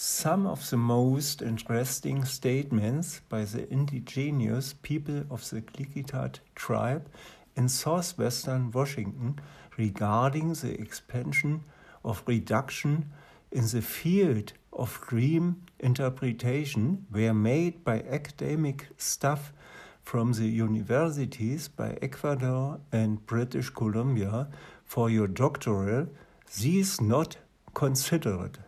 some of the most interesting statements by the indigenous people of the Klickitat tribe in southwestern Washington regarding the expansion of reduction in the field of dream interpretation were made by academic staff from the universities by Ecuador and British Columbia for your doctoral, these not considered.